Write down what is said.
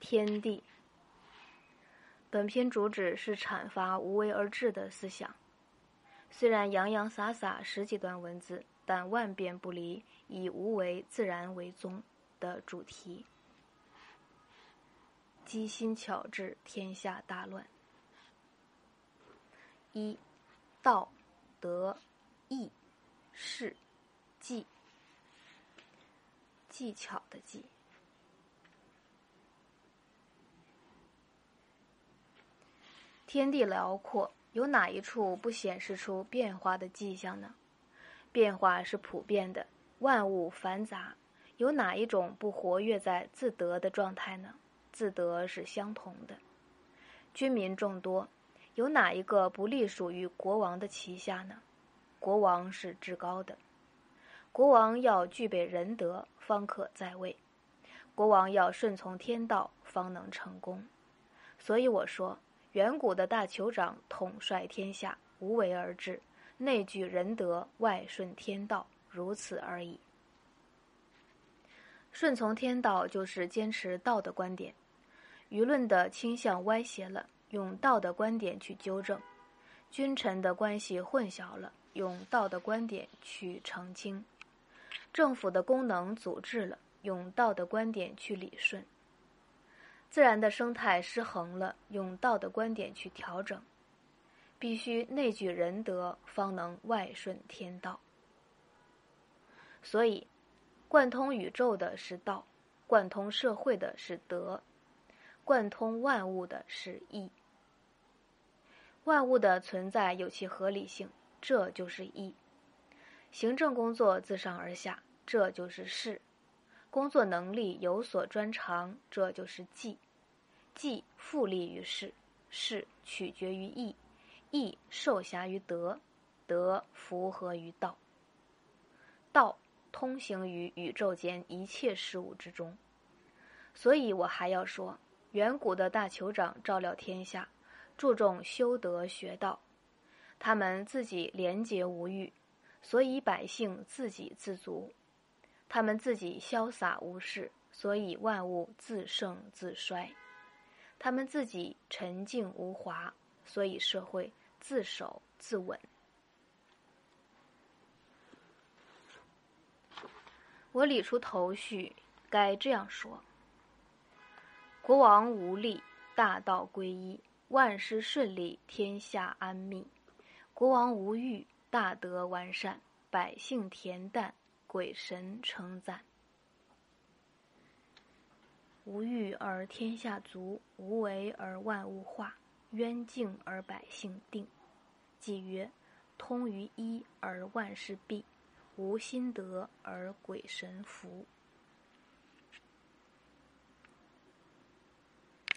天地。本篇主旨是阐发无为而治的思想。虽然洋洋洒洒十几段文字，但万变不离以无为自然为宗的主题。机心巧治，天下大乱。一，道、德、义、事、技，技巧的技。天地辽阔，有哪一处不显示出变化的迹象呢？变化是普遍的，万物繁杂，有哪一种不活跃在自得的状态呢？自得是相同的。军民众多，有哪一个不隶属于国王的旗下呢？国王是至高的，国王要具备仁德，方可在位；国王要顺从天道，方能成功。所以我说。远古的大酋长统帅天下，无为而治，内具仁德，外顺天道，如此而已。顺从天道就是坚持道的观点，舆论的倾向歪斜了，用道的观点去纠正；君臣的关系混淆了，用道的观点去澄清；政府的功能阻滞了，用道的观点去理顺。自然的生态失衡了，用道的观点去调整，必须内具仁德，方能外顺天道。所以，贯通宇宙的是道，贯通社会的是德，贯通万物的是义。万物的存在有其合理性，这就是义。行政工作自上而下，这就是事。工作能力有所专长，这就是技；技复利于事，事取决于义，义受辖于德，德符合于道，道通行于宇宙间一切事物之中。所以我还要说，远古的大酋长照料天下，注重修德学道，他们自己廉洁无欲，所以百姓自给自足。他们自己潇洒无事，所以万物自盛自衰；他们自己沉静无华，所以社会自守自稳。我理出头绪，该这样说：国王无力，大道归一；万事顺利，天下安谧；国王无欲，大德完善，百姓恬淡。鬼神称赞，无欲而天下足，无为而万物化，渊静而百姓定。即曰：通于一而万事毕，无心得而鬼神服。